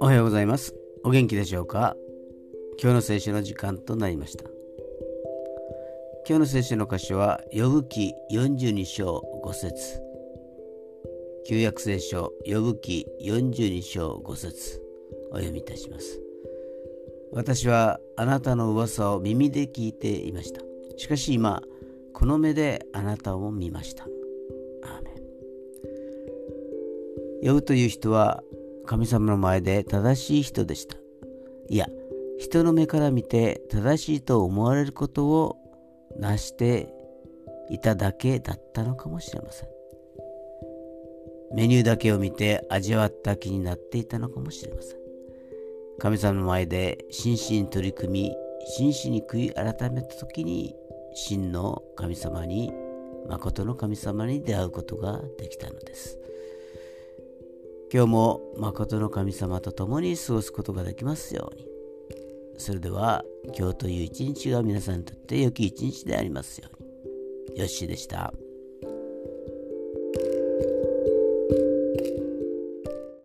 おはようございます。お元気でしょうか？今日の聖書の時間となりました。今日の聖書の箇所は呼ぶ記42章5節。旧約聖書呼ぶ記42章5節。お読みいたします。私はあなたの噂を耳で聞いていました。しかし今この目であなたを見ました。アーメン。呼ぶという人は神様の前で正しい人でした。いや人の目から見て正しいと思われることをなしていただけだったのかもしれません。メニューだけを見て味わった気になっていたのかもしれません。神様の前で真摯に取り組み真摯に悔い改めた時に真の神様に誠の神様に出会うことができたのです。今日も誠の神様と共に過ごすことができますように。それでは今日という一日が皆さんにとって良き一日でありますように。よッしーでした。